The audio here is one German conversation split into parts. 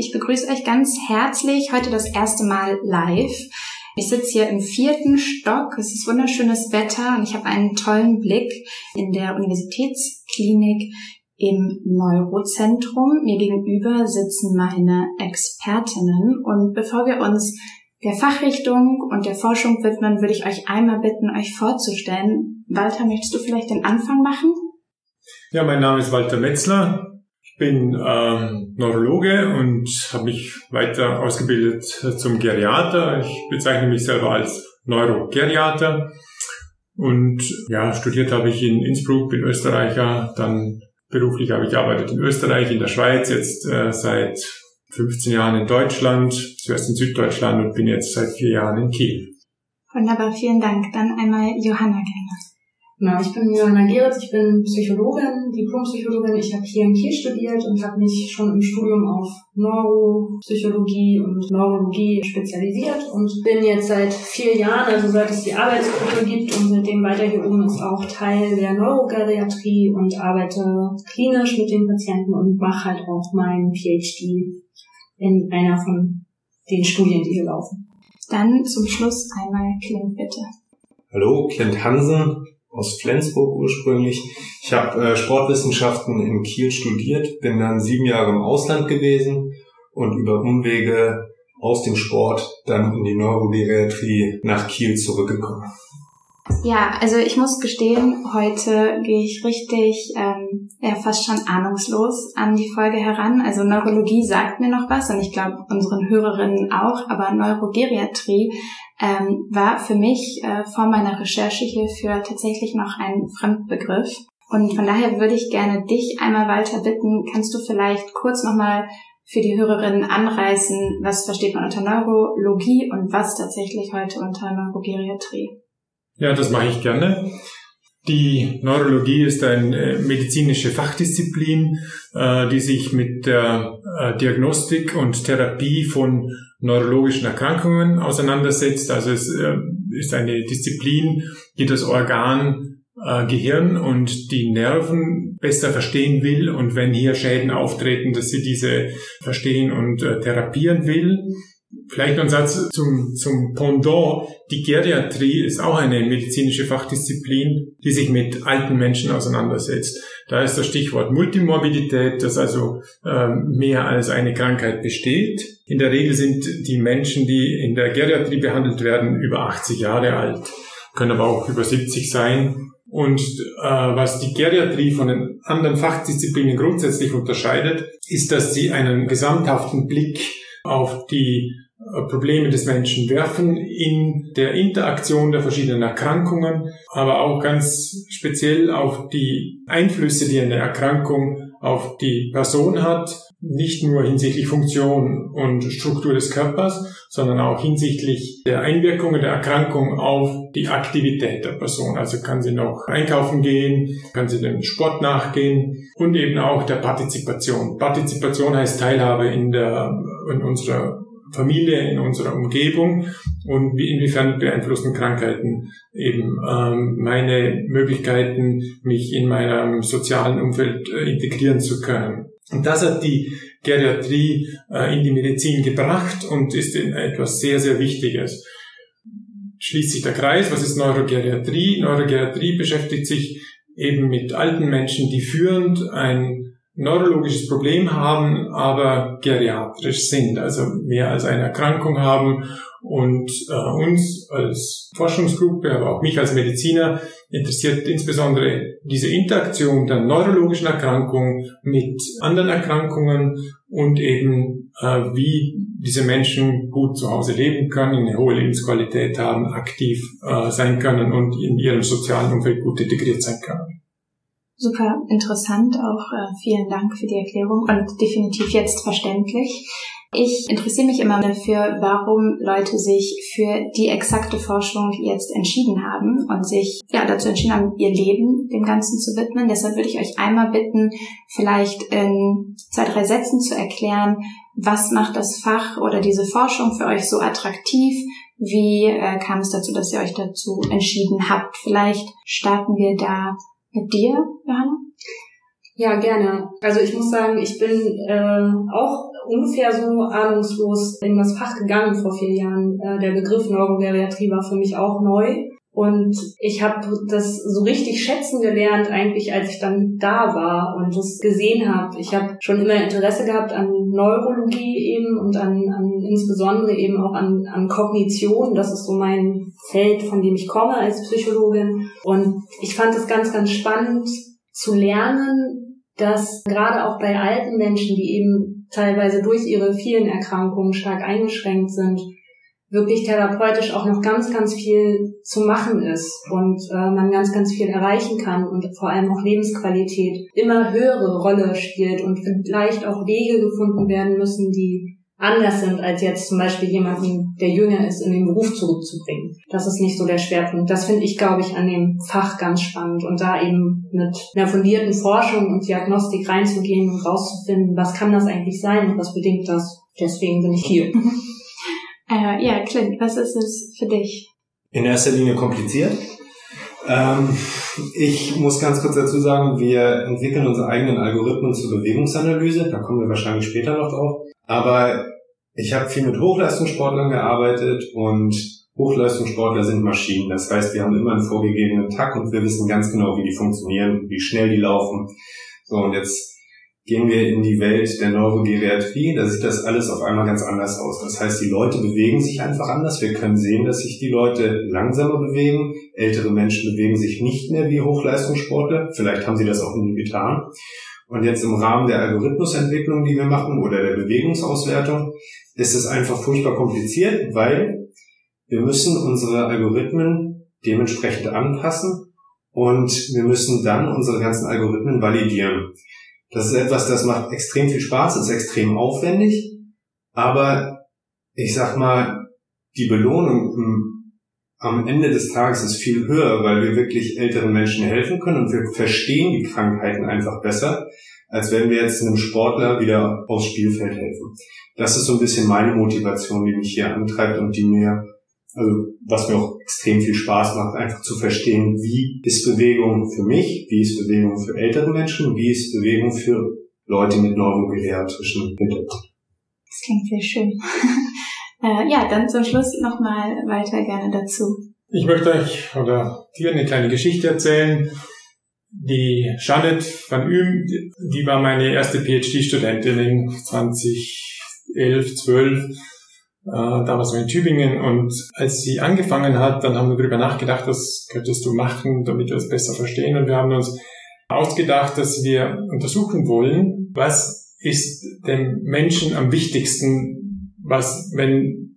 Ich begrüße euch ganz herzlich heute das erste Mal live. Ich sitze hier im vierten Stock. Es ist wunderschönes Wetter und ich habe einen tollen Blick in der Universitätsklinik im Neurozentrum. Mir gegenüber sitzen meine Expertinnen und bevor wir uns der Fachrichtung und der Forschung widmen, würde ich euch einmal bitten, euch vorzustellen. Walter, möchtest du vielleicht den Anfang machen? Ja, mein Name ist Walter Metzler. Bin ähm, Neurologe und habe mich weiter ausgebildet zum Geriater. Ich bezeichne mich selber als Neurogeriater. Und ja, studiert habe ich in Innsbruck, bin Österreicher. Dann beruflich habe ich gearbeitet in Österreich, in der Schweiz, jetzt äh, seit 15 Jahren in Deutschland, zuerst in Süddeutschland und bin jetzt seit vier Jahren in Kiel. Wunderbar, vielen Dank. Dann einmal Johanna gerne. Genau, ich bin Johanna Geritz, ich bin Psychologin, Diplompsychologin. Ich habe hier in Kiel studiert und habe mich schon im Studium auf Neuropsychologie und Neurologie spezialisiert und bin jetzt seit vier Jahren, also seit es die Arbeitsgruppe gibt und seitdem weiter hier oben ist auch Teil der Neurogeriatrie und arbeite klinisch mit den Patienten und mache halt auch meinen PhD in einer von den Studien, die hier laufen. Dann zum Schluss einmal Clint, bitte. Hallo, Clint Hansen, aus Flensburg ursprünglich. Ich habe äh, Sportwissenschaften in Kiel studiert, bin dann sieben Jahre im Ausland gewesen und über Umwege aus dem Sport dann in die Neurogeriatrie nach Kiel zurückgekommen. Ja, also ich muss gestehen, heute gehe ich richtig, ähm, ja fast schon ahnungslos an die Folge heran. Also Neurologie sagt mir noch was und ich glaube unseren Hörerinnen auch, aber Neurogeriatrie ähm, war für mich äh, vor meiner Recherche hierfür tatsächlich noch ein Fremdbegriff. Und von daher würde ich gerne dich einmal weiter bitten, kannst du vielleicht kurz nochmal für die Hörerinnen anreißen, was versteht man unter Neurologie und was tatsächlich heute unter Neurogeriatrie? Ja, das mache ich gerne. Die Neurologie ist eine medizinische Fachdisziplin, äh, die sich mit der äh, Diagnostik und Therapie von neurologischen Erkrankungen auseinandersetzt. Also es äh, ist eine Disziplin, die das Organ Gehirn und die Nerven besser verstehen will und wenn hier Schäden auftreten, dass sie diese verstehen und therapieren will. Vielleicht noch ein Satz zum, zum Pendant. Die Geriatrie ist auch eine medizinische Fachdisziplin, die sich mit alten Menschen auseinandersetzt. Da ist das Stichwort Multimorbidität, das also ähm, mehr als eine Krankheit besteht. In der Regel sind die Menschen, die in der Geriatrie behandelt werden, über 80 Jahre alt, können aber auch über 70 sein. Und äh, was die Geriatrie von den anderen Fachdisziplinen grundsätzlich unterscheidet, ist, dass sie einen gesamthaften Blick auf die äh, Probleme des Menschen werfen in der Interaktion der verschiedenen Erkrankungen, aber auch ganz speziell auf die Einflüsse, die eine Erkrankung auf die Person hat, nicht nur hinsichtlich Funktion und Struktur des Körpers, sondern auch hinsichtlich der Einwirkungen der Erkrankung auf die Aktivität der Person. Also kann sie noch einkaufen gehen, kann sie dem Sport nachgehen und eben auch der Partizipation. Partizipation heißt Teilhabe in der, in unserer Familie, in unserer Umgebung und wie inwiefern beeinflussen Krankheiten eben ähm, meine Möglichkeiten, mich in meinem sozialen Umfeld äh, integrieren zu können. Und das hat die Geriatrie äh, in die Medizin gebracht und ist etwas sehr, sehr Wichtiges. Schließt sich der Kreis, was ist Neurogeriatrie? Neurogeriatrie beschäftigt sich eben mit alten Menschen, die führend ein neurologisches Problem haben, aber geriatrisch sind, also mehr als eine Erkrankung haben. Und äh, uns als Forschungsgruppe, aber auch mich als Mediziner interessiert insbesondere diese Interaktion der neurologischen Erkrankung mit anderen Erkrankungen und eben äh, wie diese Menschen gut zu Hause leben können, eine hohe Lebensqualität haben, aktiv äh, sein können und in ihrem sozialen Umfeld gut integriert sein können. Super interessant, auch äh, vielen Dank für die Erklärung und definitiv jetzt verständlich. Ich interessiere mich immer dafür, warum Leute sich für die exakte Forschung jetzt entschieden haben und sich ja dazu entschieden haben, ihr Leben dem Ganzen zu widmen. Deshalb würde ich euch einmal bitten, vielleicht in zwei, drei Sätzen zu erklären, was macht das Fach oder diese Forschung für euch so attraktiv? Wie äh, kam es dazu, dass ihr euch dazu entschieden habt? Vielleicht starten wir da mit dir, Johanna? Ja, gerne. Also ich muss sagen, ich bin äh, auch ungefähr so ahnungslos in das Fach gegangen vor vier Jahren. Äh, der Begriff Neurogeriatrie war für mich auch neu. Und ich habe das so richtig schätzen gelernt, eigentlich als ich dann da war und das gesehen habe. Ich habe schon immer Interesse gehabt an Neurologie eben und an, an insbesondere eben auch an, an Kognition. Das ist so mein Feld, von dem ich komme als Psychologin. Und ich fand es ganz, ganz spannend zu lernen, dass gerade auch bei alten Menschen, die eben teilweise durch ihre vielen Erkrankungen stark eingeschränkt sind, wirklich therapeutisch auch noch ganz, ganz viel zu machen ist und äh, man ganz, ganz viel erreichen kann und vor allem auch Lebensqualität immer höhere Rolle spielt und vielleicht auch Wege gefunden werden müssen, die anders sind, als jetzt zum Beispiel jemanden, der jünger ist, in den Beruf zurückzubringen. Das ist nicht so der Schwerpunkt. Das finde ich, glaube ich, an dem Fach ganz spannend und da eben mit einer fundierten Forschung und Diagnostik reinzugehen und rauszufinden, was kann das eigentlich sein und was bedingt das. Deswegen bin ich hier. Äh, ja, Clint, was ist es für dich? In erster Linie kompliziert. Ähm, ich muss ganz kurz dazu sagen, wir entwickeln unsere eigenen Algorithmen zur Bewegungsanalyse. Da kommen wir wahrscheinlich später noch drauf. Aber ich habe viel mit Hochleistungssportlern gearbeitet und Hochleistungssportler sind Maschinen. Das heißt, wir haben immer einen vorgegebenen Takt und wir wissen ganz genau, wie die funktionieren, wie schnell die laufen. So, und jetzt gehen wir in die Welt der Neurogeriatrie, da sieht das alles auf einmal ganz anders aus. Das heißt, die Leute bewegen sich einfach anders. Wir können sehen, dass sich die Leute langsamer bewegen. Ältere Menschen bewegen sich nicht mehr wie Hochleistungssportler. Vielleicht haben sie das auch nie getan. Und jetzt im Rahmen der Algorithmusentwicklung, die wir machen, oder der Bewegungsauswertung, ist es einfach furchtbar kompliziert, weil wir müssen unsere Algorithmen dementsprechend anpassen und wir müssen dann unsere ganzen Algorithmen validieren. Das ist etwas, das macht extrem viel Spaß, ist extrem aufwendig, aber ich sag mal, die Belohnung im, am Ende des Tages ist viel höher, weil wir wirklich älteren Menschen helfen können und wir verstehen die Krankheiten einfach besser, als wenn wir jetzt einem Sportler wieder aufs Spielfeld helfen. Das ist so ein bisschen meine Motivation, die mich hier antreibt und die mir also was mir auch extrem viel Spaß macht, einfach zu verstehen, wie ist Bewegung für mich, wie ist Bewegung für ältere Menschen, wie ist Bewegung für Leute mit neurogeriatrischen Hintergrund. Das klingt sehr schön. äh, ja, dann zum Schluss nochmal weiter gerne dazu. Ich möchte euch oder dir eine kleine Geschichte erzählen. Die Janet van Uhm, die war meine erste PhD-Studentin in 2011, 12 äh, damals in Tübingen. Und als sie angefangen hat, dann haben wir darüber nachgedacht, was könntest du machen, damit wir es besser verstehen. Und wir haben uns ausgedacht, dass wir untersuchen wollen, was ist dem Menschen am wichtigsten, was, wenn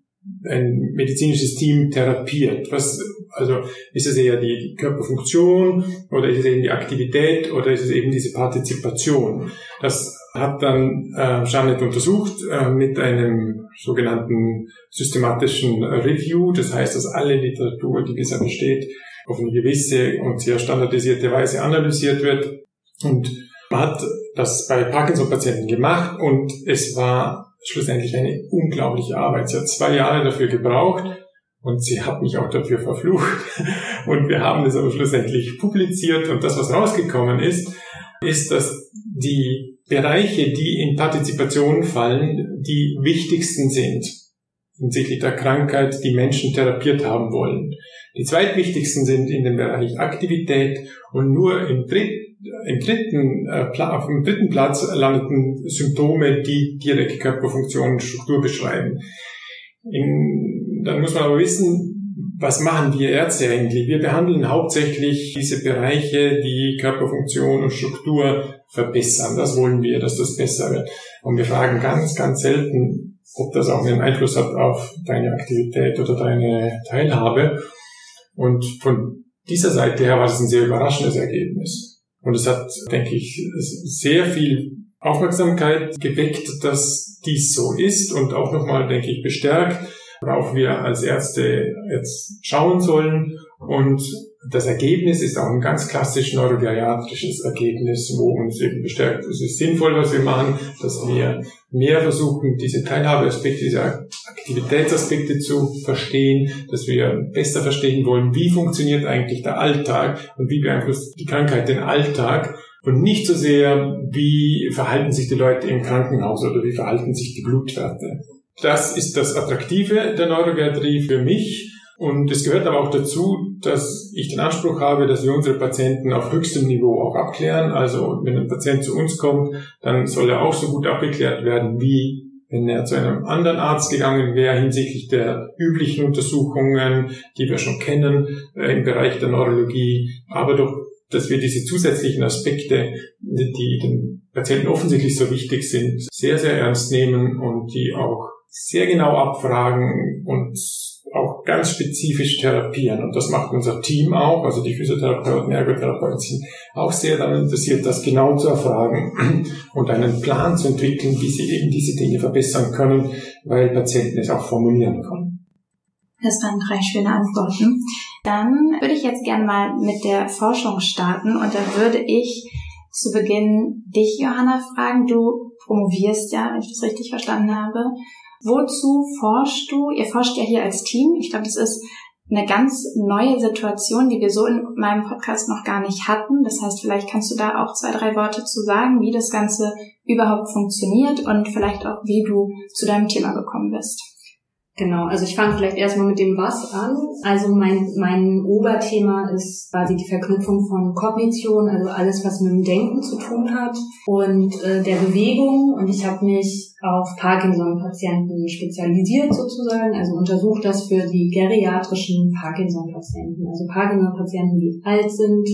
ein medizinisches Team therapiert? Was, also ist es eher die Körperfunktion oder ist es eben die Aktivität oder ist es eben diese Partizipation? Das hat dann äh, Janet untersucht äh, mit einem sogenannten systematischen Review. Das heißt, dass alle Literatur, die bisher besteht, auf eine gewisse und sehr standardisierte Weise analysiert wird. Und man hat das bei Parkinson-Patienten gemacht und es war schlussendlich eine unglaubliche Arbeit. Sie hat zwei Jahre dafür gebraucht und sie hat mich auch dafür verflucht. Und wir haben das aber schlussendlich publiziert und das, was rausgekommen ist, ist, dass die Bereiche, die in Partizipation fallen, die wichtigsten sind hinsichtlich der Krankheit, die Menschen therapiert haben wollen. Die zweitwichtigsten sind in dem Bereich Aktivität und nur im, Dritt, im dritten, äh, auf dem dritten Platz landeten Symptome, die direkt Körperfunktion und Struktur beschreiben. In, dann muss man aber wissen, was machen wir Ärzte eigentlich? Wir behandeln hauptsächlich diese Bereiche, die Körperfunktion und Struktur verbessern. Das wollen wir, dass das besser wird. Und wir fragen ganz, ganz selten, ob das auch einen Einfluss hat auf deine Aktivität oder deine Teilhabe. Und von dieser Seite her war das ein sehr überraschendes Ergebnis. Und es hat, denke ich, sehr viel Aufmerksamkeit geweckt, dass dies so ist und auch nochmal, denke ich, bestärkt, worauf wir als Ärzte jetzt schauen sollen. Und das Ergebnis ist auch ein ganz klassisch neurogeriatrisches Ergebnis, wo uns eben bestärkt, es ist sinnvoll, was wir machen, dass wir mehr versuchen, diese Teilhabeaspekte, diese Aktivitätsaspekte zu verstehen, dass wir besser verstehen wollen, wie funktioniert eigentlich der Alltag und wie beeinflusst die Krankheit den Alltag und nicht so sehr, wie verhalten sich die Leute im Krankenhaus oder wie verhalten sich die Blutwerte. Das ist das Attraktive der Neurogeriatrie für mich. Und es gehört aber auch dazu, dass ich den Anspruch habe, dass wir unsere Patienten auf höchstem Niveau auch abklären. Also wenn ein Patient zu uns kommt, dann soll er auch so gut abgeklärt werden, wie wenn er zu einem anderen Arzt gegangen wäre hinsichtlich der üblichen Untersuchungen, die wir schon kennen äh, im Bereich der Neurologie. Aber doch, dass wir diese zusätzlichen Aspekte, die den Patienten offensichtlich so wichtig sind, sehr, sehr ernst nehmen und die auch sehr genau abfragen und auch ganz spezifisch therapieren. Und das macht unser Team auch, also die Physiotherapeuten, Ergotherapeuten sind auch sehr daran interessiert, das genau zu erfragen und einen Plan zu entwickeln, wie sie eben diese Dinge verbessern können, weil Patienten es auch formulieren können. Das waren drei schöne Antworten. Dann würde ich jetzt gerne mal mit der Forschung starten und da würde ich zu Beginn dich, Johanna, fragen. Du promovierst ja, wenn ich das richtig verstanden habe. Wozu forschst du? Ihr forscht ja hier als Team. Ich glaube, das ist eine ganz neue Situation, die wir so in meinem Podcast noch gar nicht hatten. Das heißt, vielleicht kannst du da auch zwei, drei Worte zu sagen, wie das Ganze überhaupt funktioniert und vielleicht auch, wie du zu deinem Thema gekommen bist. Genau, also ich fange vielleicht erstmal mit dem Was an. Also mein, mein Oberthema ist quasi die Verknüpfung von Kognition, also alles, was mit dem Denken zu tun hat und äh, der Bewegung. Und ich habe mich auf Parkinson-Patienten spezialisiert sozusagen, also untersucht das für die geriatrischen Parkinson-Patienten, also Parkinson-Patienten, die alt sind,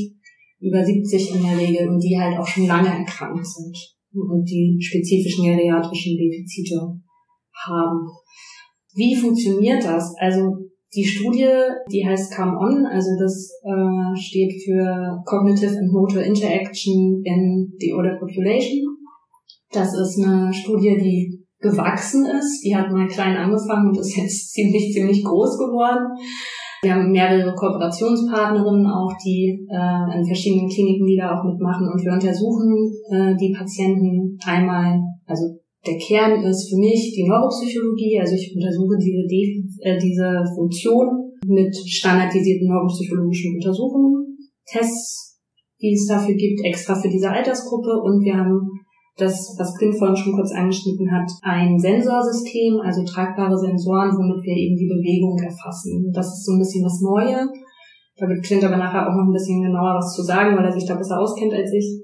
über 70 in der Regel und die halt auch schon lange erkrankt sind und die spezifischen geriatrischen Defizite haben. Wie funktioniert das? Also die Studie, die heißt Come On, also das äh, steht für Cognitive and Motor Interaction in the Older Population. Das ist eine Studie, die gewachsen ist. Die hat mal klein angefangen und ist jetzt ziemlich, ziemlich groß geworden. Wir haben mehrere Kooperationspartnerinnen auch, die äh, in verschiedenen Kliniken, die da auch mitmachen. Und wir untersuchen äh, die Patienten einmal, also der Kern ist für mich die Neuropsychologie. Also ich untersuche diese, äh, diese Funktion mit standardisierten neuropsychologischen Untersuchungen, Tests, die es dafür gibt, extra für diese Altersgruppe. Und wir haben das, was Clint vorhin schon kurz angeschnitten hat, ein Sensorsystem, also tragbare Sensoren, womit wir eben die Bewegung erfassen. Das ist so ein bisschen das Neue. Da wird Clint aber nachher auch noch ein bisschen genauer was zu sagen, weil er sich da besser auskennt als ich.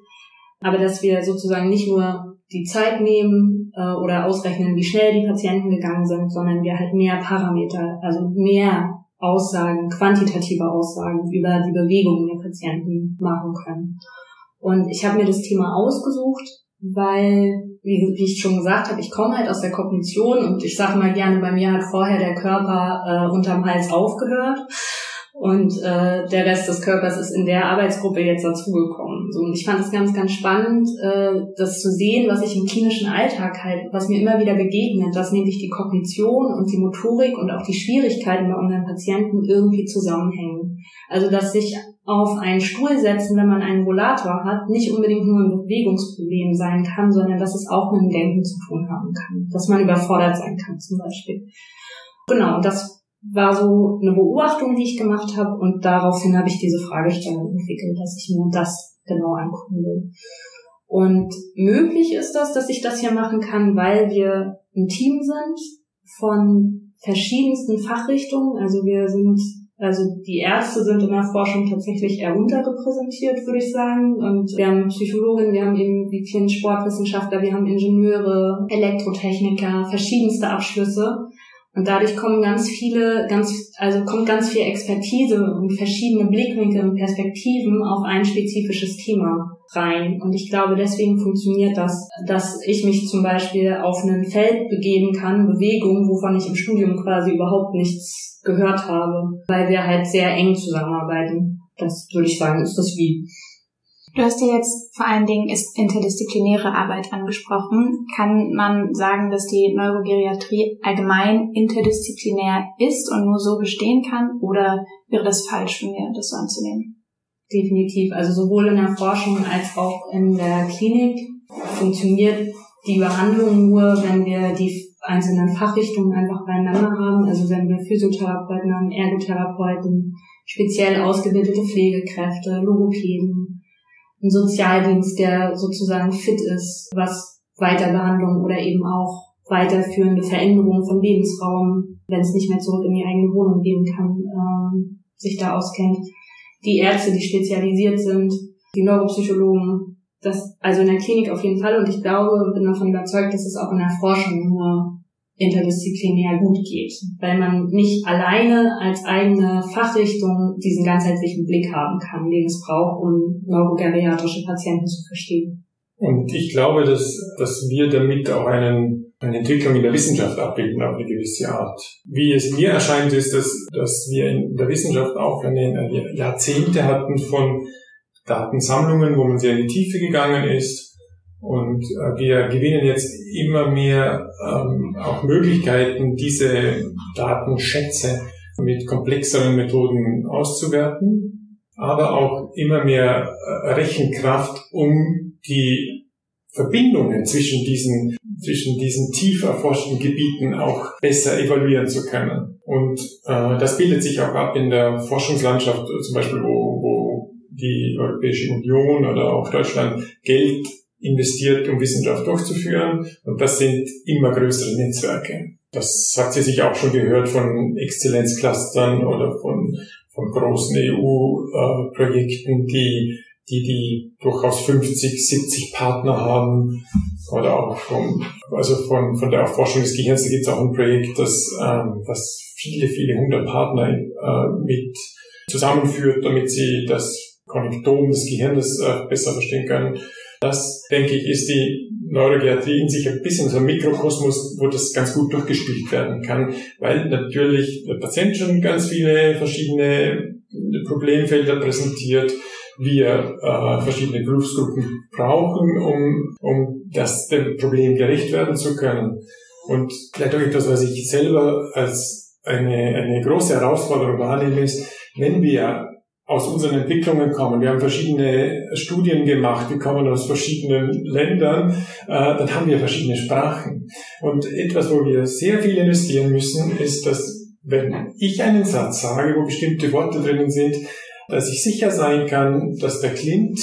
Aber dass wir sozusagen nicht nur die Zeit nehmen äh, oder ausrechnen, wie schnell die Patienten gegangen sind, sondern wir halt mehr Parameter, also mehr Aussagen, quantitative Aussagen über die Bewegungen der Patienten machen können. Und ich habe mir das Thema ausgesucht, weil, wie, wie ich schon gesagt habe, ich komme halt aus der Kognition und ich sage mal gerne, bei mir hat vorher der Körper äh, unterm Hals aufgehört und äh, der Rest des Körpers ist in der Arbeitsgruppe jetzt dazugekommen. So, und ich fand es ganz, ganz spannend, äh, das zu sehen, was ich im klinischen Alltag halt, was mir immer wieder begegnet, dass nämlich die Kognition und die Motorik und auch die Schwierigkeiten bei unseren Patienten irgendwie zusammenhängen. Also dass sich auf einen Stuhl setzen, wenn man einen Rollator hat, nicht unbedingt nur ein Bewegungsproblem sein kann, sondern dass es auch mit dem Denken zu tun haben kann. Dass man überfordert sein kann zum Beispiel. Genau, das war so eine Beobachtung, die ich gemacht habe und daraufhin habe ich diese Fragestellung entwickelt, dass ich mir das genau angucken will. Und möglich ist das, dass ich das hier machen kann, weil wir ein Team sind von verschiedensten Fachrichtungen. Also wir sind, also die Ärzte sind in der Forschung tatsächlich eher unterrepräsentiert, würde ich sagen. Und wir haben Psychologen, wir haben eben wie vielen Sportwissenschaftler, wir haben Ingenieure, Elektrotechniker, verschiedenste Abschlüsse. Und dadurch kommen ganz viele, ganz, also kommt ganz viel Expertise und verschiedene Blickwinkel und Perspektiven auf ein spezifisches Thema rein. Und ich glaube, deswegen funktioniert das, dass ich mich zum Beispiel auf ein Feld begeben kann, Bewegung, wovon ich im Studium quasi überhaupt nichts gehört habe, weil wir halt sehr eng zusammenarbeiten. Das würde ich sagen, ist das wie. Du hast ja jetzt vor allen Dingen ist interdisziplinäre Arbeit angesprochen. Kann man sagen, dass die Neurogeriatrie allgemein interdisziplinär ist und nur so bestehen kann? Oder wäre das falsch von mir, das so anzunehmen? Definitiv. Also sowohl in der Forschung als auch in der Klinik funktioniert die Behandlung nur, wenn wir die einzelnen Fachrichtungen einfach beieinander haben. Also wenn wir Physiotherapeuten haben, Ergotherapeuten, speziell ausgebildete Pflegekräfte, Logopäden, ein Sozialdienst, der sozusagen fit ist, was Weiterbehandlung oder eben auch weiterführende Veränderungen von Lebensraum, wenn es nicht mehr zurück in die eigene Wohnung gehen kann, ähm, sich da auskennt. Die Ärzte, die spezialisiert sind, die Neuropsychologen, das, also in der Klinik auf jeden Fall. Und ich glaube, bin davon überzeugt, dass es auch in der Forschung nur interdisziplinär gut geht, weil man nicht alleine als eigene Fachrichtung diesen ganzheitlichen Blick haben kann, den es braucht, um neurogeriatrische Patienten zu verstehen. Und ich glaube, dass, dass wir damit auch einen, eine Entwicklung in der Wissenschaft abbilden auf eine gewisse Art. Wie es mir erscheint, ist, dass, dass wir in der Wissenschaft auch eine, Jahrzehnte hatten von Datensammlungen, wo man sehr in die Tiefe gegangen ist und äh, wir gewinnen jetzt immer mehr ähm, auch Möglichkeiten, diese Datenschätze mit komplexeren Methoden auszuwerten, aber auch immer mehr äh, Rechenkraft, um die Verbindungen zwischen diesen, zwischen diesen tief erforschten Gebieten auch besser evaluieren zu können. Und äh, das bildet sich auch ab in der Forschungslandschaft, zum Beispiel wo, wo die Europäische Union oder auch Deutschland Geld investiert, um Wissenschaft durchzuführen. Und das sind immer größere Netzwerke. Das hat sie sich auch schon gehört von Exzellenzclustern oder von, von großen EU-Projekten, die, die, die durchaus 50, 70 Partner haben. Oder auch von, also von, von der Erforschung des Gehirns, da gibt es auch ein Projekt, das, ähm, das viele, viele hundert Partner äh, mit zusammenführt, damit sie das Konnektom des Gehirns äh, besser verstehen können. Das, denke ich, ist die Neurogeriatrie in sich ein bisschen so ein Mikrokosmos, wo das ganz gut durchgespielt werden kann, weil natürlich der Patient schon ganz viele verschiedene Problemfelder präsentiert, wir äh, verschiedene Berufsgruppen brauchen, um, um das dem Problem gerecht werden zu können. Und vielleicht auch etwas, was ich selber als eine, eine große Herausforderung wahrnehme, ist, wenn wir aus unseren Entwicklungen kommen. Wir haben verschiedene Studien gemacht, wir kommen aus verschiedenen Ländern, äh, dann haben wir verschiedene Sprachen. Und etwas, wo wir sehr viel investieren müssen, ist, dass wenn ich einen Satz sage, wo bestimmte Worte drinnen sind, dass ich sicher sein kann, dass der Clint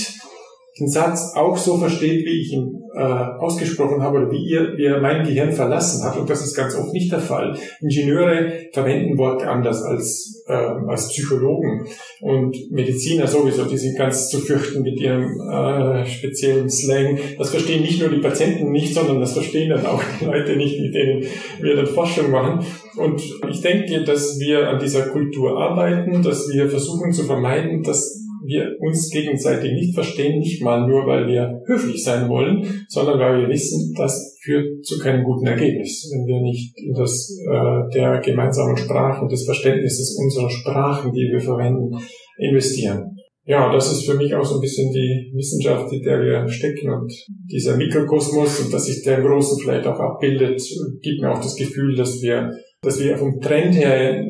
den Satz auch so versteht, wie ich ihn äh, ausgesprochen habe oder wie ihr, wie er mein Gehirn verlassen hat. Und das ist ganz oft nicht der Fall. Ingenieure verwenden Worte anders als, äh, als Psychologen und Mediziner sowieso, die sind ganz zu fürchten mit ihrem äh, speziellen Slang. Das verstehen nicht nur die Patienten nicht, sondern das verstehen dann auch die Leute nicht, mit denen wir dann Forschung machen. Und ich denke, dass wir an dieser Kultur arbeiten, dass wir versuchen zu vermeiden, dass wir uns gegenseitig nicht verstehen, nicht mal nur, weil wir höflich sein wollen, sondern weil wir wissen, das führt zu keinem guten Ergebnis, wenn wir nicht in das äh, der gemeinsamen Sprache und des Verständnisses unserer Sprachen, die wir verwenden, investieren. Ja, das ist für mich auch so ein bisschen die Wissenschaft, in der wir stecken und dieser Mikrokosmos und dass sich der im Großen vielleicht auch abbildet, gibt mir auch das Gefühl, dass wir, dass wir vom Trend her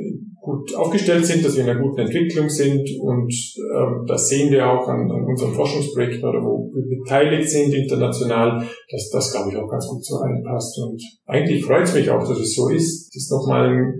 gut aufgestellt sind, dass wir in einer guten Entwicklung sind und ähm, das sehen wir auch an, an unserem Forschungsprojekt oder wo wir beteiligt sind international, dass das, glaube ich, auch ganz gut so reinpasst. Und eigentlich freut es mich auch, dass es so ist. Das nochmal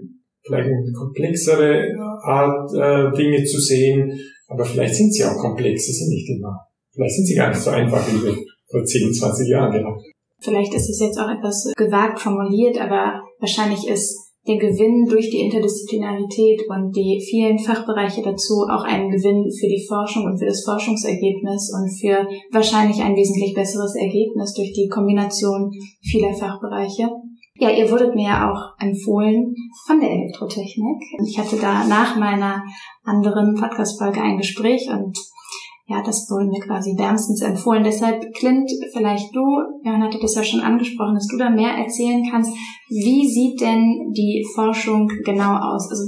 vielleicht eine komplexere Art, äh, Dinge zu sehen, aber vielleicht sind sie auch komplex, sie sind nicht immer. Vielleicht sind sie gar nicht so einfach, wie wir vor 10, 20 Jahren gehabt. Vielleicht ist es jetzt auch etwas gewagt formuliert, aber wahrscheinlich ist der Gewinn durch die Interdisziplinarität und die vielen Fachbereiche dazu auch ein Gewinn für die Forschung und für das Forschungsergebnis und für wahrscheinlich ein wesentlich besseres Ergebnis durch die Kombination vieler Fachbereiche. Ja, ihr wurdet mir ja auch empfohlen von der Elektrotechnik. Ich hatte da nach meiner anderen Podcast-Folge ein Gespräch und ja, das wurde mir quasi wärmstens empfohlen. Deshalb, Clint, vielleicht du, Johann hatte das ja schon angesprochen, dass du da mehr erzählen kannst. Wie sieht denn die Forschung genau aus? Also,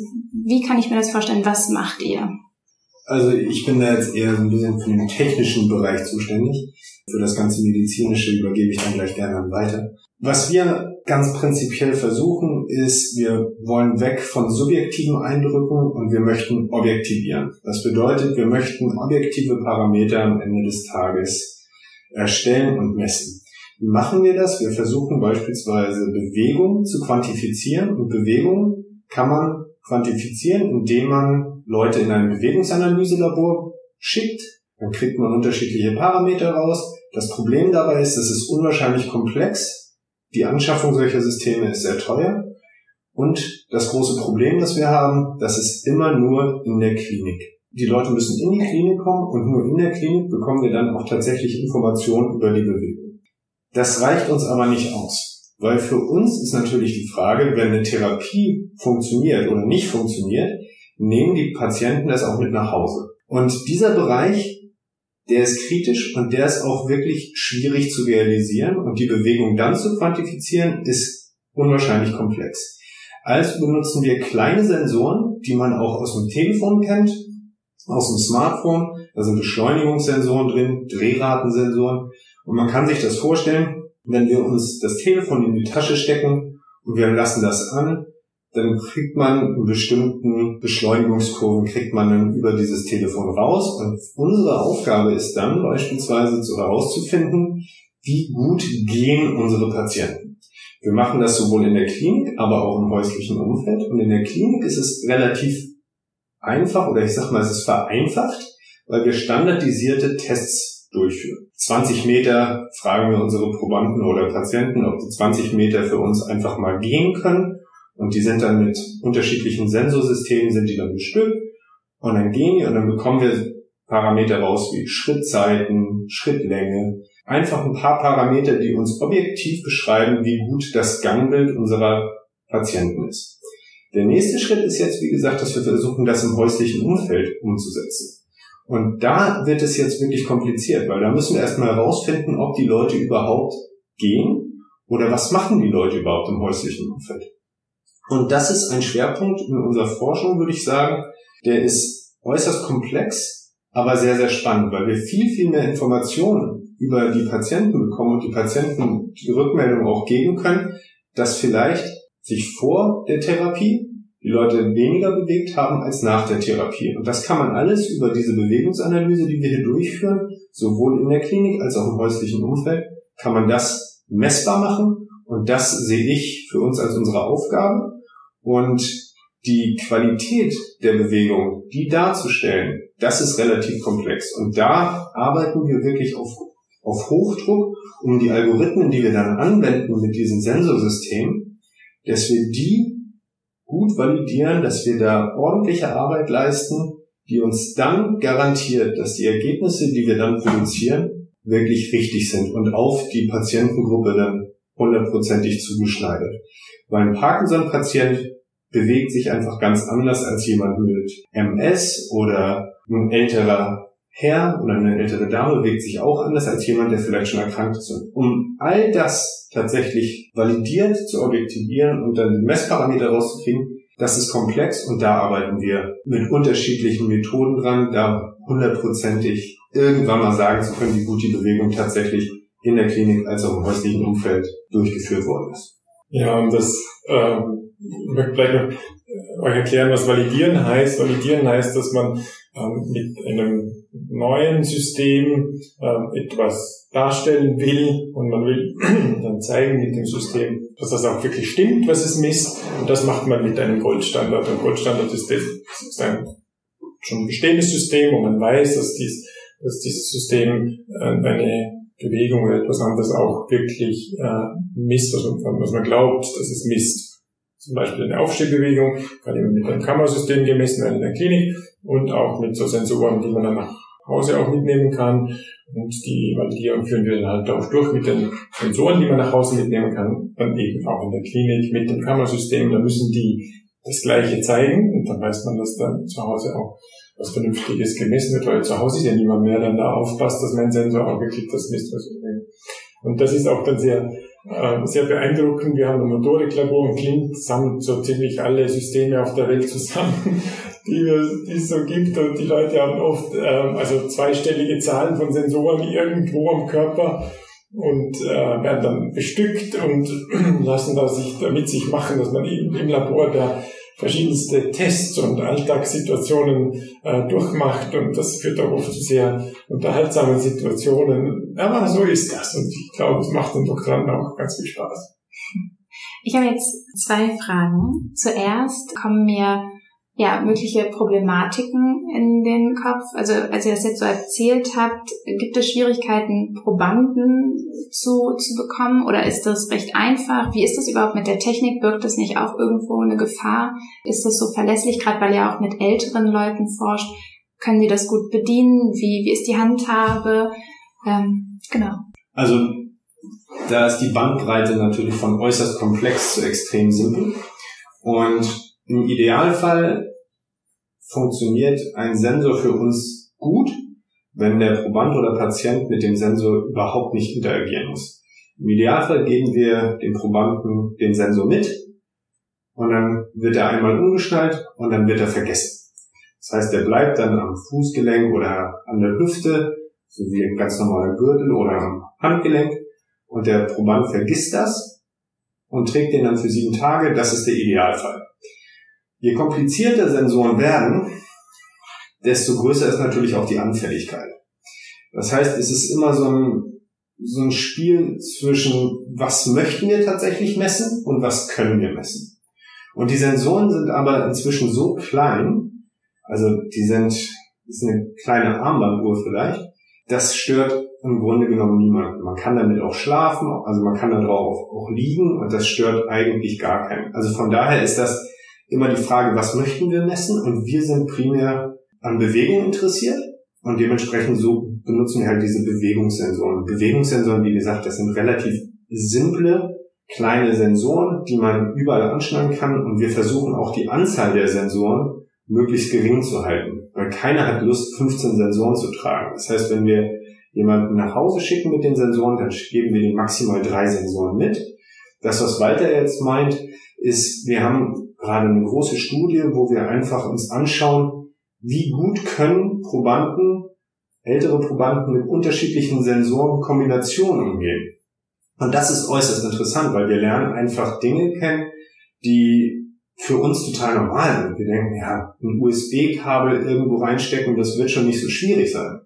wie kann ich mir das vorstellen? Was macht ihr? Also, ich bin da jetzt eher so ein bisschen für den technischen Bereich zuständig. Für das ganze Medizinische übergebe ich dann gleich gerne weiter. Was wir ganz prinzipiell versuchen, ist, wir wollen weg von subjektiven Eindrücken und wir möchten objektivieren. Das bedeutet, wir möchten objektive Parameter am Ende des Tages erstellen und messen. Wie machen wir das? Wir versuchen beispielsweise Bewegung zu quantifizieren und Bewegung kann man quantifizieren, indem man Leute in ein Bewegungsanalyselabor schickt Dann kriegt man unterschiedliche Parameter raus. Das Problem dabei ist, es ist unwahrscheinlich komplex. Die Anschaffung solcher Systeme ist sehr teuer. Und das große Problem, das wir haben, das ist immer nur in der Klinik. Die Leute müssen in die Klinik kommen und nur in der Klinik bekommen wir dann auch tatsächlich Informationen über die Bewegung. Das reicht uns aber nicht aus, weil für uns ist natürlich die Frage, wenn eine Therapie funktioniert oder nicht funktioniert, nehmen die Patienten das auch mit nach Hause. Und dieser Bereich, der ist kritisch und der ist auch wirklich schwierig zu realisieren und die Bewegung dann zu quantifizieren, ist unwahrscheinlich komplex. Also benutzen wir kleine Sensoren, die man auch aus dem Telefon kennt, aus dem Smartphone. Da sind Beschleunigungssensoren drin, Drehratensensoren. Und man kann sich das vorstellen, wenn wir uns das Telefon in die Tasche stecken und wir lassen das an, dann kriegt man in bestimmten Beschleunigungskurven, kriegt man dann über dieses Telefon raus. Und unsere Aufgabe ist dann beispielsweise herauszufinden, wie gut gehen unsere Patienten. Wir machen das sowohl in der Klinik, aber auch im häuslichen Umfeld. Und in der Klinik ist es relativ einfach oder ich sag mal, es ist vereinfacht, weil wir standardisierte Tests durchführen. 20 Meter fragen wir unsere Probanden oder Patienten, ob die 20 Meter für uns einfach mal gehen können. Und die sind dann mit unterschiedlichen Sensorsystemen sind die dann bestückt. Und dann gehen die und dann bekommen wir Parameter raus wie Schrittzeiten, Schrittlänge, einfach ein paar Parameter, die uns objektiv beschreiben, wie gut das Gangbild unserer Patienten ist. Der nächste Schritt ist jetzt, wie gesagt, dass wir versuchen, das im häuslichen Umfeld umzusetzen. Und da wird es jetzt wirklich kompliziert, weil da müssen wir erstmal herausfinden, ob die Leute überhaupt gehen oder was machen die Leute überhaupt im häuslichen Umfeld. Und das ist ein Schwerpunkt in unserer Forschung, würde ich sagen. Der ist äußerst komplex, aber sehr, sehr spannend, weil wir viel, viel mehr Informationen über die Patienten bekommen und die Patienten die Rückmeldung auch geben können, dass vielleicht sich vor der Therapie die Leute weniger bewegt haben als nach der Therapie. Und das kann man alles über diese Bewegungsanalyse, die wir hier durchführen, sowohl in der Klinik als auch im häuslichen Umfeld, kann man das messbar machen. Und das sehe ich für uns als unsere Aufgabe. Und die Qualität der Bewegung, die darzustellen, das ist relativ komplex. Und da arbeiten wir wirklich auf auf Hochdruck, um die Algorithmen, die wir dann anwenden mit diesem Sensorsystem, dass wir die gut validieren, dass wir da ordentliche Arbeit leisten, die uns dann garantiert, dass die Ergebnisse, die wir dann produzieren, wirklich richtig sind und auf die Patientengruppe dann hundertprozentig zugeschneidert. Weil ein Parkinson-Patient bewegt sich einfach ganz anders als jemand mit MS oder ein älterer Herr oder eine ältere Dame bewegt sich auch anders als jemand, der vielleicht schon erkrankt ist. Und um all das tatsächlich validiert zu objektivieren und dann die Messparameter rauszukriegen, das ist komplex und da arbeiten wir mit unterschiedlichen Methoden dran, da hundertprozentig irgendwann mal sagen zu können, wie gut die Bewegung tatsächlich in der Klinik als auch im häuslichen Umfeld durchgeführt worden ist. Ja, und das ähm, möchte vielleicht noch äh, euch erklären, was validieren heißt. Validieren heißt, dass man ähm, mit einem neuen System ähm, etwas darstellen will und man will dann zeigen mit dem System, dass das auch wirklich stimmt, was es misst. Und das macht man mit einem Goldstandard. Und Goldstandard ist, das, ist ein schon bestehendes System, wo man weiß, dass, dies, dass dieses System äh, eine Bewegung oder etwas anderes auch wirklich äh, misst, man, was man glaubt, dass es misst zum Beispiel eine Aufstehbewegung, kann eben mit einem Kammersystem gemessen werden in der Klinik und auch mit so Sensoren, die man dann nach Hause auch mitnehmen kann. Und die Validierung führen wir dann halt auch durch mit den Sensoren, die man nach Hause mitnehmen kann, dann eben auch in der Klinik mit dem Kammersystem. Da müssen die das Gleiche zeigen und dann weiß man, dass dann zu Hause auch was Vernünftiges gemessen wird, weil zu Hause ist ja niemand mehr dann da aufpasst, dass mein Sensor auch wirklich das misst, was ich will. Und das ist auch dann sehr äh, sehr beeindruckend. Wir haben ein Motoriklabor und Klinik sammelt so ziemlich alle Systeme auf der Welt zusammen, die, die es so gibt. Und die Leute haben oft äh, also zweistellige Zahlen von Sensoren irgendwo am Körper und äh, werden dann bestückt und lassen da sich damit sich machen, dass man eben im Labor da verschiedenste Tests und Alltagssituationen äh, durchmacht und das führt auch oft zu sehr unterhaltsamen Situationen. Aber so ist das und ich glaube, es macht den Doktoranden auch ganz viel Spaß. Ich habe jetzt zwei Fragen. Zuerst kommen mir ja, mögliche Problematiken in den Kopf? Also als ihr das jetzt so erzählt habt, gibt es Schwierigkeiten, Probanden zu, zu bekommen oder ist das recht einfach? Wie ist das überhaupt mit der Technik? Birgt das nicht auch irgendwo eine Gefahr? Ist das so verlässlich, gerade weil ihr auch mit älteren Leuten forscht? Können die das gut bedienen? Wie, wie ist die Handhabe? Ähm, genau. Also da ist die Bandbreite natürlich von äußerst komplex zu extrem simpel. Und im Idealfall funktioniert ein Sensor für uns gut, wenn der Proband oder Patient mit dem Sensor überhaupt nicht interagieren muss. Im Idealfall geben wir dem Probanden den Sensor mit und dann wird er einmal umgeschnallt und dann wird er vergessen. Das heißt, er bleibt dann am Fußgelenk oder an der Hüfte, so wie ein ganz normaler Gürtel oder am Handgelenk und der Proband vergisst das und trägt den dann für sieben Tage. Das ist der Idealfall. Je komplizierter Sensoren werden, desto größer ist natürlich auch die Anfälligkeit. Das heißt, es ist immer so ein, so ein Spiel zwischen, was möchten wir tatsächlich messen und was können wir messen. Und die Sensoren sind aber inzwischen so klein, also die sind, ist eine kleine Armbanduhr vielleicht, das stört im Grunde genommen niemanden. Man kann damit auch schlafen, also man kann darauf auch liegen und das stört eigentlich gar keinen. Also von daher ist das immer die Frage, was möchten wir messen? Und wir sind primär an Bewegung interessiert und dementsprechend so benutzen wir halt diese Bewegungssensoren. Bewegungssensoren, wie gesagt, das sind relativ simple, kleine Sensoren, die man überall anschneiden kann und wir versuchen auch die Anzahl der Sensoren möglichst gering zu halten, weil keiner hat Lust, 15 Sensoren zu tragen. Das heißt, wenn wir jemanden nach Hause schicken mit den Sensoren, dann geben wir ihm maximal drei Sensoren mit. Das, was Walter jetzt meint, ist, wir haben gerade eine große Studie, wo wir einfach uns anschauen, wie gut können Probanden, ältere Probanden mit unterschiedlichen Sensorenkombinationen umgehen. Und das ist äußerst interessant, weil wir lernen einfach Dinge kennen, die für uns total normal sind. Wir denken, ja, ein USB-Kabel irgendwo reinstecken, das wird schon nicht so schwierig sein.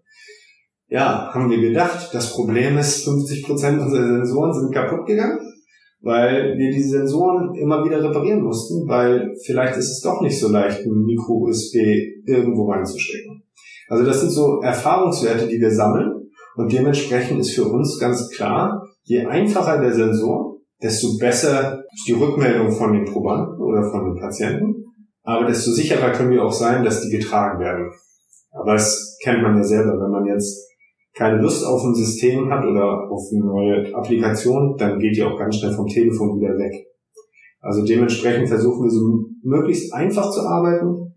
Ja, haben wir gedacht. Das Problem ist, 50% unserer Sensoren sind kaputt gegangen weil wir diese Sensoren immer wieder reparieren mussten, weil vielleicht ist es doch nicht so leicht, ein Micro-USB irgendwo reinzustecken. Also das sind so Erfahrungswerte, die wir sammeln und dementsprechend ist für uns ganz klar, je einfacher der Sensor, desto besser ist die Rückmeldung von den Probanden oder von den Patienten, aber desto sicherer können wir auch sein, dass die getragen werden. Aber das kennt man ja selber, wenn man jetzt keine Lust auf ein System hat oder auf eine neue Applikation, dann geht die auch ganz schnell vom Telefon wieder weg. Also dementsprechend versuchen wir so möglichst einfach zu arbeiten,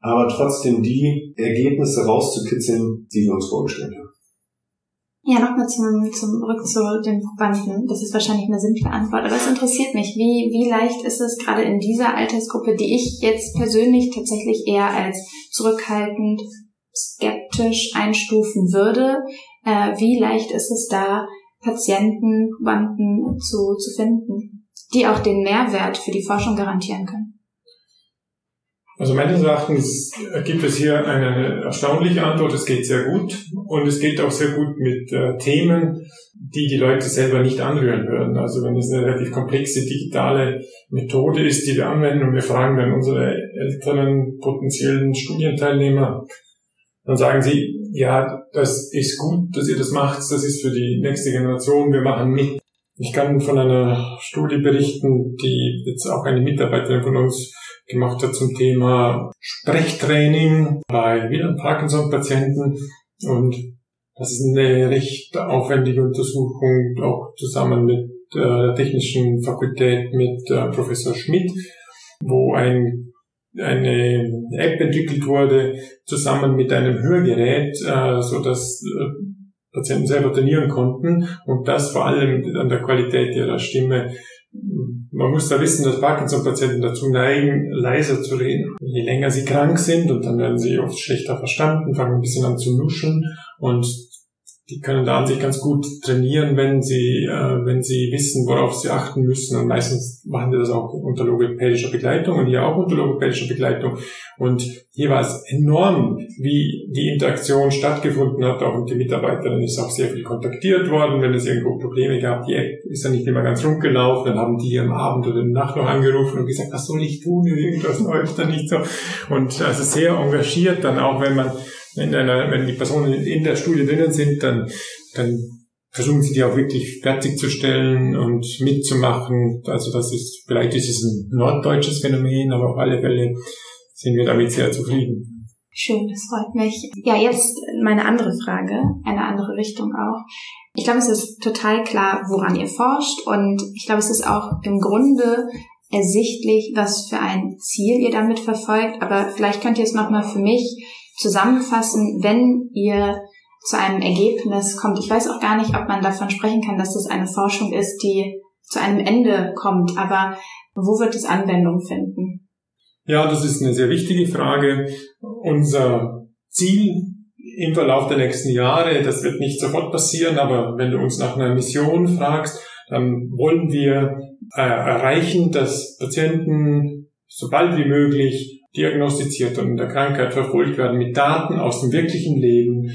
aber trotzdem die Ergebnisse rauszukitzeln, die wir uns vorgestellt haben. Ja, nochmal zum, zum Rück zu den Probanden. Das ist wahrscheinlich eine simple Antwort, aber es interessiert mich. Wie, wie leicht ist es gerade in dieser Altersgruppe, die ich jetzt persönlich tatsächlich eher als zurückhaltend skeptisch einstufen würde, äh, wie leicht ist es da, Patienten, Probanden zu, zu finden, die auch den Mehrwert für die Forschung garantieren können? Also meines Erachtens gibt es hier eine erstaunliche Antwort. Es geht sehr gut und es geht auch sehr gut mit äh, Themen, die die Leute selber nicht anrühren würden. Also wenn es eine relativ komplexe digitale Methode ist, die wir anwenden und wir fragen dann unsere älteren potenziellen Studienteilnehmer, dann sagen sie, ja, das ist gut, dass ihr das macht, das ist für die nächste Generation, wir machen mit. Ich kann von einer Studie berichten, die jetzt auch eine Mitarbeiterin von uns gemacht hat zum Thema Sprechtraining bei wieder Parkinson-Patienten und das ist eine recht aufwendige Untersuchung, auch zusammen mit äh, der Technischen Fakultät mit äh, Professor Schmidt, wo ein eine App entwickelt wurde, zusammen mit einem Hörgerät, äh, so dass äh, Patienten selber trainieren konnten und das vor allem an der Qualität ihrer Stimme. Man muss da wissen, dass Parkinson-Patienten dazu neigen, leiser zu reden. Je länger sie krank sind und dann werden sie oft schlechter verstanden, fangen ein bisschen an zu nuschen und die können da an sich ganz gut trainieren, wenn sie, äh, wenn sie wissen, worauf sie achten müssen. Und meistens machen sie das auch unter logopädischer Begleitung und hier auch unter logopädischer Begleitung. Und hier war es enorm, wie die Interaktion stattgefunden hat. Auch mit den Mitarbeitern ist auch sehr viel kontaktiert worden, wenn es irgendwo Probleme gab. Die App ist ja nicht immer ganz rund gelaufen. Dann haben die am Abend oder in der Nacht noch angerufen und gesagt, was soll ich tun? Irgendwas läuft da nicht so. Und also sehr engagiert dann auch, wenn man in einer, wenn die Personen in der Studie drinnen sind, dann, dann versuchen sie die auch wirklich fertigzustellen und mitzumachen. Also das ist, vielleicht ist es ein norddeutsches Phänomen, aber auf alle Fälle sind wir damit sehr zufrieden. Schön, das freut mich. Ja, jetzt meine andere Frage, eine andere Richtung auch. Ich glaube, es ist total klar, woran ihr forscht und ich glaube, es ist auch im Grunde ersichtlich, was für ein Ziel ihr damit verfolgt, aber vielleicht könnt ihr es nochmal für mich zusammenfassen, wenn ihr zu einem Ergebnis kommt. Ich weiß auch gar nicht, ob man davon sprechen kann, dass das eine Forschung ist, die zu einem Ende kommt, aber wo wird es Anwendung finden? Ja, das ist eine sehr wichtige Frage. Unser Ziel im Verlauf der nächsten Jahre, das wird nicht sofort passieren, aber wenn du uns nach einer Mission fragst, dann wollen wir äh, erreichen, dass Patienten so bald wie möglich diagnostiziert und in der Krankheit verfolgt werden mit Daten aus dem wirklichen Leben,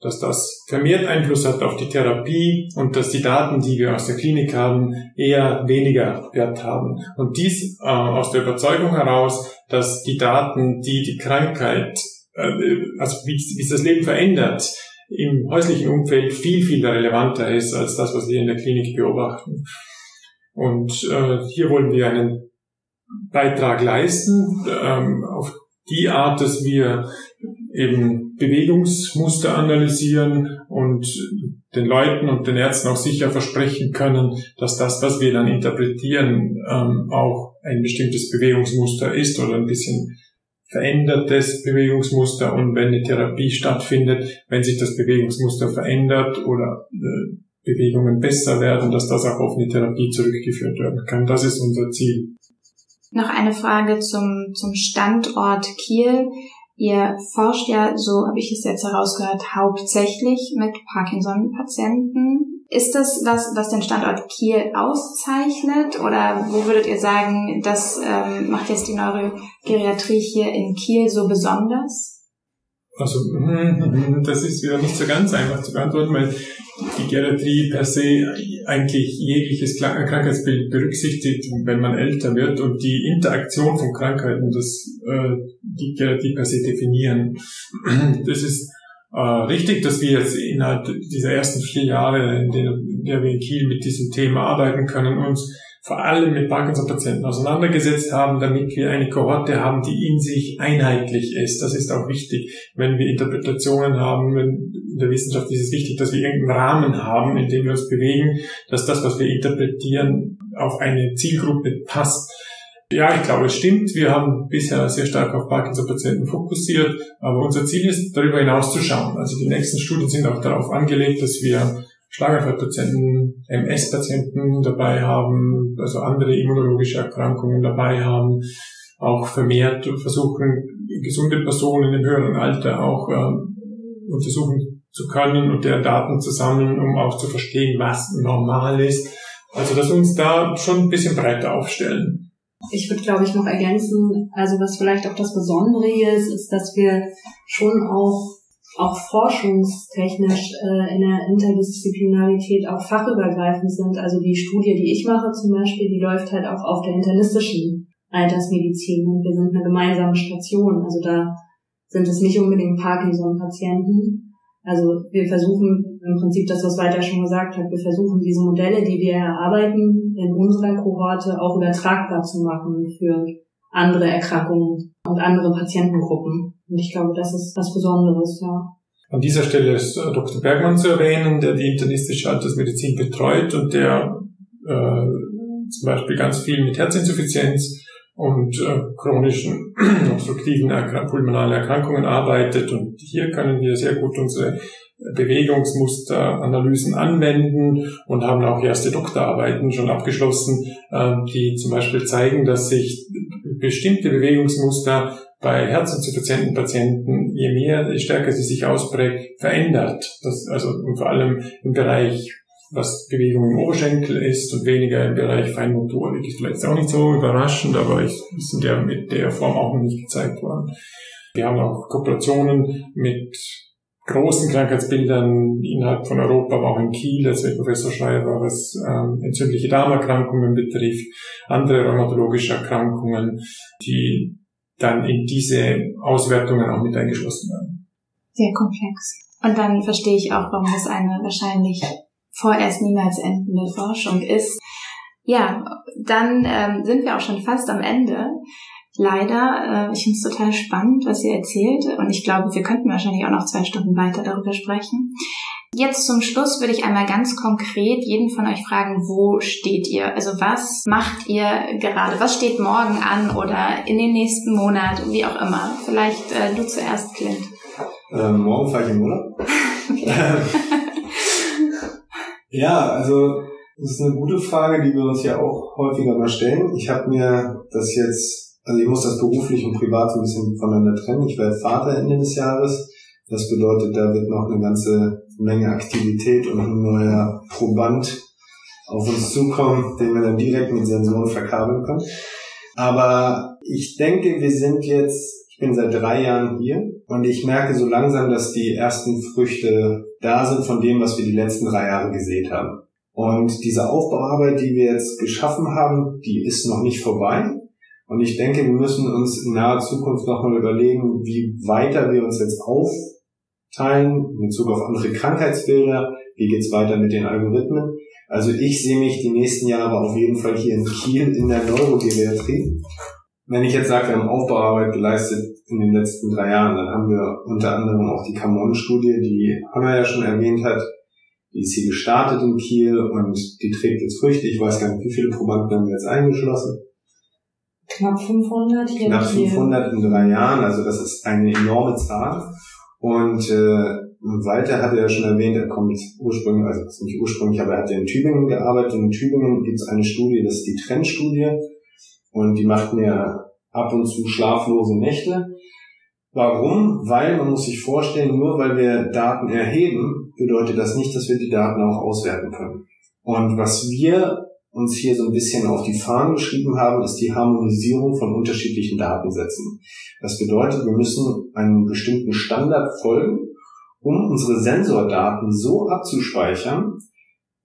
dass das vermehrt Einfluss hat auf die Therapie und dass die Daten, die wir aus der Klinik haben, eher weniger Wert haben. Und dies äh, aus der Überzeugung heraus, dass die Daten, die die Krankheit, äh, also wie, wie das Leben verändert, im häuslichen Umfeld viel, viel relevanter ist als das, was wir in der Klinik beobachten. Und äh, hier wollen wir einen Beitrag leisten, ähm, auf die Art, dass wir eben Bewegungsmuster analysieren und den Leuten und den Ärzten auch sicher versprechen können, dass das, was wir dann interpretieren, ähm, auch ein bestimmtes Bewegungsmuster ist oder ein bisschen verändertes Bewegungsmuster und wenn eine Therapie stattfindet, wenn sich das Bewegungsmuster verändert oder äh, Bewegungen besser werden, dass das auch auf eine Therapie zurückgeführt werden kann. Das ist unser Ziel. Noch eine Frage zum, zum Standort Kiel. Ihr forscht ja, so habe ich es jetzt herausgehört, hauptsächlich mit Parkinson-Patienten. Ist das was, was den Standort Kiel auszeichnet? Oder wo würdet ihr sagen, das ähm, macht jetzt die Neurogeriatrie hier in Kiel so besonders? Also, das ist wieder nicht so ganz einfach zu beantworten, weil die Geriatrie per se eigentlich jegliches Krankheitsbild berücksichtigt, wenn man älter wird und die Interaktion von Krankheiten, das äh, die Geriatrie per se definieren. Das ist äh, richtig, dass wir jetzt innerhalb dieser ersten vier Jahre, in der, in der wir in Kiel mit diesem Thema arbeiten können, uns vor allem mit Parkinson-Patienten auseinandergesetzt haben, damit wir eine Kohorte haben, die in sich einheitlich ist. Das ist auch wichtig. Wenn wir Interpretationen haben, in der Wissenschaft ist es wichtig, dass wir irgendeinen Rahmen haben, in dem wir uns bewegen, dass das, was wir interpretieren, auf eine Zielgruppe passt. Ja, ich glaube, es stimmt. Wir haben bisher sehr stark auf Parkinson-Patienten fokussiert, aber unser Ziel ist, darüber hinaus zu schauen. Also die nächsten Studien sind auch darauf angelegt, dass wir Schlaganfallpatienten, MS-Patienten dabei haben, also andere immunologische Erkrankungen dabei haben, auch vermehrt versuchen, gesunde Personen im höheren Alter auch ähm, untersuchen zu können und deren Daten zu sammeln, um auch zu verstehen, was normal ist. Also dass wir uns da schon ein bisschen breiter aufstellen. Ich würde, glaube ich, noch ergänzen, also was vielleicht auch das Besondere hier ist, ist, dass wir schon auch auch forschungstechnisch äh, in der Interdisziplinarität auch fachübergreifend sind. Also die Studie, die ich mache zum Beispiel, die läuft halt auch auf der internistischen Altersmedizin und wir sind eine gemeinsame Station. Also da sind es nicht unbedingt Parkinson-Patienten. Also wir versuchen im Prinzip das, was Walter schon gesagt hat, wir versuchen diese Modelle, die wir erarbeiten, in unserer Kohorte auch übertragbar zu machen für andere Erkrankungen und andere Patientengruppen. Und ich glaube, das ist was Besonderes, ja. An dieser Stelle ist äh, Dr. Bergmann zu erwähnen, der die internistische Altersmedizin betreut und der äh, zum Beispiel ganz viel mit Herzinsuffizienz und äh, chronischen obstruktiven pulmonalen Erkrankungen arbeitet. Und hier können wir sehr gut unsere Bewegungsmusteranalysen anwenden und haben auch erste Doktorarbeiten schon abgeschlossen, äh, die zum Beispiel zeigen, dass sich bestimmte Bewegungsmuster bei herzinsuffizienten Patienten, je mehr, je stärker sie sich ausprägt, verändert. Das, also und vor allem im Bereich, was Bewegung im Oberschenkel ist und weniger im Bereich Feinmotorik. Ist vielleicht auch nicht so überraschend, aber ich, ist in der, mit der Form auch noch nicht gezeigt worden. Wir haben auch Kooperationen mit großen Krankheitsbildern innerhalb von Europa, aber auch in Kiel, das wird Professor Schreiber, was ähm, entzündliche Darmerkrankungen betrifft, andere rheumatologische Erkrankungen, die dann in diese Auswertungen auch mit eingeschlossen werden. Sehr komplex. Und dann verstehe ich auch, warum das eine wahrscheinlich vorerst niemals endende Forschung ist. Ja, dann ähm, sind wir auch schon fast am Ende. Leider, äh, ich finde es total spannend, was ihr erzählt und ich glaube, wir könnten wahrscheinlich auch noch zwei Stunden weiter darüber sprechen. Jetzt zum Schluss würde ich einmal ganz konkret jeden von euch fragen, wo steht ihr? Also was macht ihr gerade? Was steht morgen an oder in den nächsten Monat, wie auch immer? Vielleicht äh, du zuerst, Clint. Ähm, morgen fahre ich im Urlaub. ja, also das ist eine gute Frage, die wir uns ja auch häufiger mal stellen. Ich habe mir das jetzt, also ich muss das beruflich und privat so ein bisschen voneinander trennen. Ich werde Vater Ende des Jahres. Das bedeutet, da wird noch eine ganze Menge Aktivität und ein neuer Proband auf uns zukommen, den wir dann direkt mit Sensoren verkabeln können. Aber ich denke, wir sind jetzt, ich bin seit drei Jahren hier und ich merke so langsam, dass die ersten Früchte da sind von dem, was wir die letzten drei Jahre gesät haben. Und diese Aufbauarbeit, die wir jetzt geschaffen haben, die ist noch nicht vorbei. Und ich denke, wir müssen uns in naher Zukunft nochmal überlegen, wie weiter wir uns jetzt auf teilen in Bezug auf andere Krankheitsbilder. Wie geht's weiter mit den Algorithmen? Also ich sehe mich die nächsten Jahre auf jeden Fall hier in Kiel in der Neurogeriatrie. Wenn ich jetzt sage, wir haben Aufbauarbeit geleistet in den letzten drei Jahren, dann haben wir unter anderem auch die Camon-Studie, die Hanna ja schon erwähnt hat. Die ist hier gestartet in Kiel und die trägt jetzt Früchte. Ich weiß gar nicht, wie viele Probanden haben wir jetzt eingeschlossen. Knapp 500 hier. Knapp 500 in drei Jahren, also das ist eine enorme Zahl. Und äh, Walter hatte ja schon erwähnt, er kommt ursprünglich, also nicht ursprünglich, aber er hat ja in Tübingen gearbeitet. In Tübingen gibt es eine Studie, das ist die Trendstudie. Und die macht mir ab und zu schlaflose Nächte. Warum? Weil man muss sich vorstellen, nur weil wir Daten erheben, bedeutet das nicht, dass wir die Daten auch auswerten können. Und was wir uns hier so ein bisschen auf die Fahnen geschrieben haben, ist die Harmonisierung von unterschiedlichen Datensätzen. Das bedeutet, wir müssen einen bestimmten Standard folgen, um unsere Sensordaten so abzuspeichern,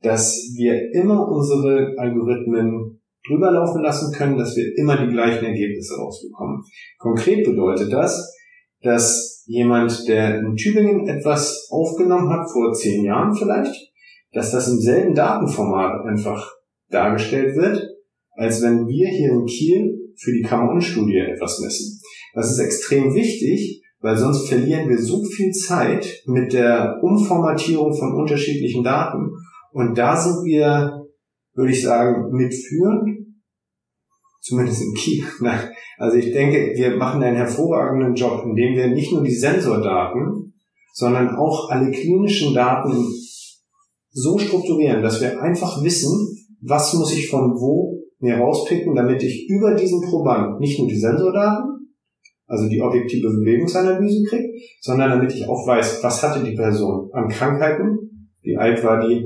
dass wir immer unsere Algorithmen drüber laufen lassen können, dass wir immer die gleichen Ergebnisse rausbekommen. Konkret bedeutet das, dass jemand, der in Tübingen etwas aufgenommen hat, vor zehn Jahren vielleicht, dass das im selben Datenformat einfach dargestellt wird, als wenn wir hier in Kiel für die Cameron-Studie etwas messen. Das ist extrem wichtig, weil sonst verlieren wir so viel Zeit mit der Umformatierung von unterschiedlichen Daten. Und da sind wir, würde ich sagen, mitführend. Zumindest in Kiel. Also ich denke, wir machen einen hervorragenden Job, indem wir nicht nur die Sensordaten, sondern auch alle klinischen Daten so strukturieren, dass wir einfach wissen, was muss ich von wo mir rauspicken, damit ich über diesen Proband nicht nur die Sensordaten, also die objektive Bewegungsanalyse kriege, sondern damit ich auch weiß, was hatte die Person an Krankheiten, wie alt war die,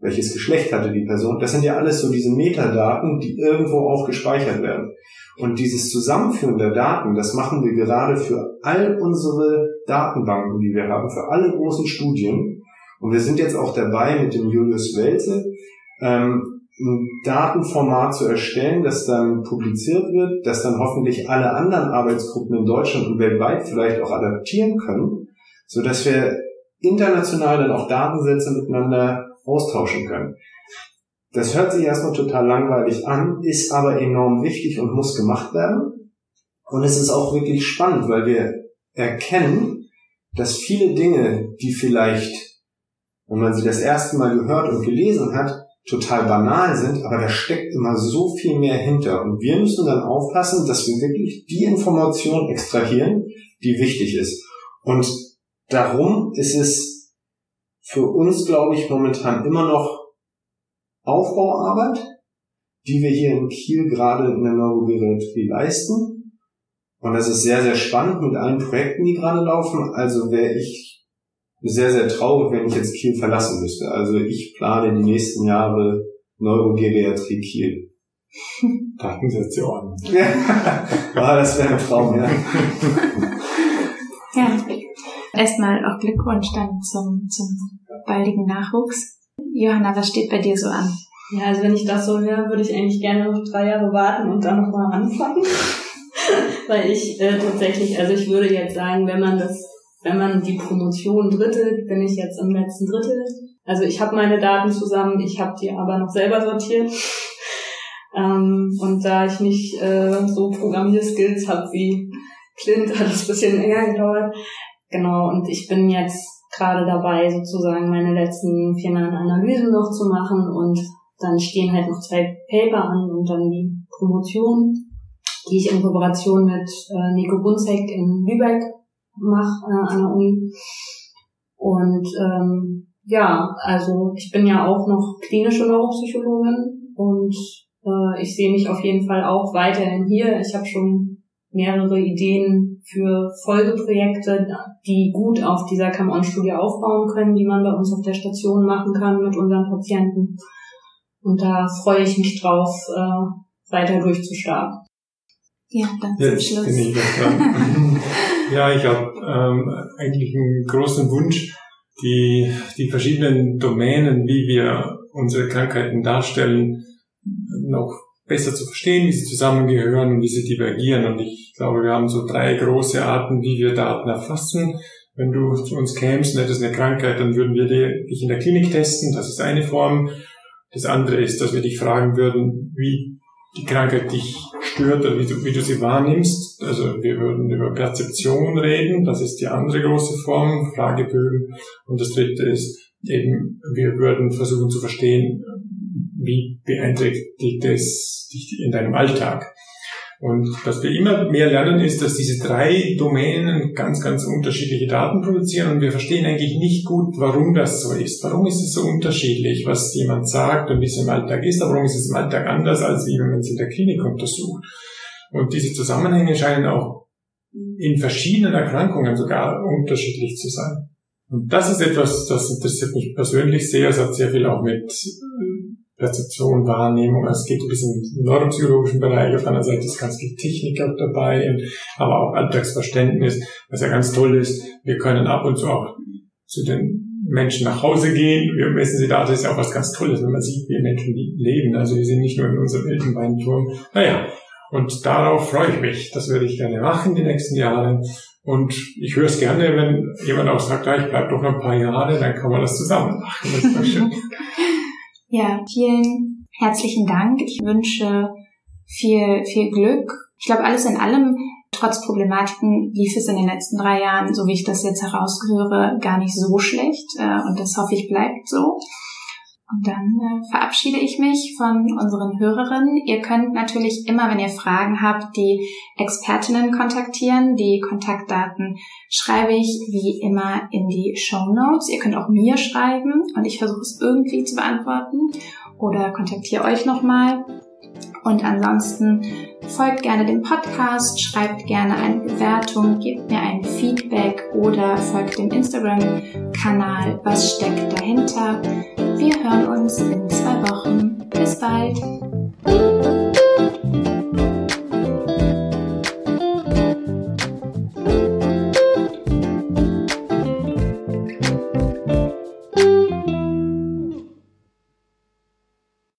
welches Geschlecht hatte die Person. Das sind ja alles so diese Metadaten, die irgendwo auch gespeichert werden. Und dieses Zusammenführen der Daten, das machen wir gerade für all unsere Datenbanken, die wir haben, für alle großen Studien. Und wir sind jetzt auch dabei mit dem Julius Welze, ähm, ein Datenformat zu erstellen, das dann publiziert wird, das dann hoffentlich alle anderen Arbeitsgruppen in Deutschland und weltweit vielleicht auch adaptieren können, so dass wir international dann auch Datensätze miteinander austauschen können. Das hört sich erstmal total langweilig an, ist aber enorm wichtig und muss gemacht werden. Und es ist auch wirklich spannend, weil wir erkennen, dass viele Dinge, die vielleicht, wenn man sie das erste Mal gehört und gelesen hat, total banal sind, aber da steckt immer so viel mehr hinter. Und wir müssen dann aufpassen, dass wir wirklich die Information extrahieren, die wichtig ist. Und darum ist es für uns, glaube ich, momentan immer noch Aufbauarbeit, die wir hier in Kiel gerade in der Neurogeriatrie leisten. Und das ist sehr, sehr spannend mit allen Projekten, die gerade laufen. Also wäre ich sehr, sehr traurig, wenn ich jetzt Kiel verlassen müsste. Also ich plane die nächsten Jahre Neurogeriatrie Kiel. Datenstation. ja, das wäre ein Traum, ja. ja. Erstmal auch Glückwunsch dann zum, zum baldigen Nachwuchs. Johanna, was steht bei dir so an? Ja, also wenn ich das so höre, würde ich eigentlich gerne noch drei Jahre warten und dann nochmal anfangen. Weil ich äh, tatsächlich, also ich würde jetzt sagen, wenn man das, wenn man die Promotion drittelt, bin ich jetzt im letzten Drittel. Also ich habe meine Daten zusammen, ich habe die aber noch selber sortiert. Ähm, und da ich nicht äh, so Programmierskills habe wie Clint, hat es ein bisschen länger gedauert. Genau, und ich bin jetzt gerade dabei, sozusagen meine letzten finalen Analysen noch zu machen und dann stehen halt noch zwei Paper an und dann die Promotion, die ich in Kooperation mit äh, Nico Bunzek in Lübeck mache äh, an der Uni. Und ähm, ja, also ich bin ja auch noch klinische Neuropsychologin und äh, ich sehe mich auf jeden Fall auch weiterhin hier. Ich habe schon mehrere Ideen für Folgeprojekte, die gut auf dieser Come-On-Studie aufbauen können, die man bei uns auf der Station machen kann mit unseren Patienten. Und da freue ich mich drauf, äh, weiter durchzustarten. Ja, dann zum Jetzt Schluss. ja, ich habe ähm, eigentlich einen großen Wunsch, die, die verschiedenen Domänen, wie wir unsere Krankheiten darstellen, noch besser zu verstehen, wie sie zusammengehören und wie sie divergieren. Und ich glaube, wir haben so drei große Arten, wie wir Daten erfassen. Wenn du zu uns kämst und hättest eine Krankheit, dann würden wir dich in der Klinik testen. Das ist eine Form. Das andere ist, dass wir dich fragen würden, wie die Krankheit dich stört oder wie du, wie du sie wahrnimmst. Also wir würden über Perzeption reden, das ist die andere große Form, Fragebögen. Und das dritte ist eben, wir würden versuchen zu verstehen, wie beeinträchtigt es dich in deinem Alltag. Und was wir immer mehr lernen, ist, dass diese drei Domänen ganz, ganz unterschiedliche Daten produzieren und wir verstehen eigentlich nicht gut, warum das so ist. Warum ist es so unterschiedlich, was jemand sagt und wie es im Alltag ist, aber warum ist es im Alltag anders, als wenn man es in der Klinik untersucht. Und diese Zusammenhänge scheinen auch in verschiedenen Erkrankungen sogar unterschiedlich zu sein. Und das ist etwas, das interessiert mich persönlich sehr. Es hat sehr viel auch mit Perzeption, Wahrnehmung. Also es geht ein bisschen im neuropsychologischen Bereich. Auf anderen Seite ist ganz viel Technik auch dabei, aber auch Alltagsverständnis, was ja ganz toll ist. Wir können ab und zu auch zu den Menschen nach Hause gehen. Wir messen sie da. Das ist ja auch was ganz Tolles, wenn man sieht, wie Menschen leben. Also wir sind nicht nur in unserem Elfenbeinturm. Naja, und darauf freue ich mich. Das würde ich gerne machen die nächsten Jahre. Und ich höre es gerne, wenn jemand auch sagt, ja, ich bleibe doch noch ein paar Jahre, dann kann man das zusammen machen. Das ist doch schön. Ja, vielen herzlichen Dank. Ich wünsche viel, viel Glück. Ich glaube, alles in allem, trotz Problematiken, lief es in den letzten drei Jahren, so wie ich das jetzt herausgehöre, gar nicht so schlecht. Und das hoffe ich bleibt so. Und dann äh, verabschiede ich mich von unseren Hörerinnen. Ihr könnt natürlich immer, wenn ihr Fragen habt, die Expertinnen kontaktieren. Die Kontaktdaten schreibe ich wie immer in die Show Notes. Ihr könnt auch mir schreiben und ich versuche es irgendwie zu beantworten oder kontaktiere euch nochmal. Und ansonsten folgt gerne dem Podcast, schreibt gerne eine Bewertung, gebt mir ein Feedback oder folgt dem Instagram-Kanal Was steckt dahinter. Wir hören uns in zwei Wochen. Bis bald.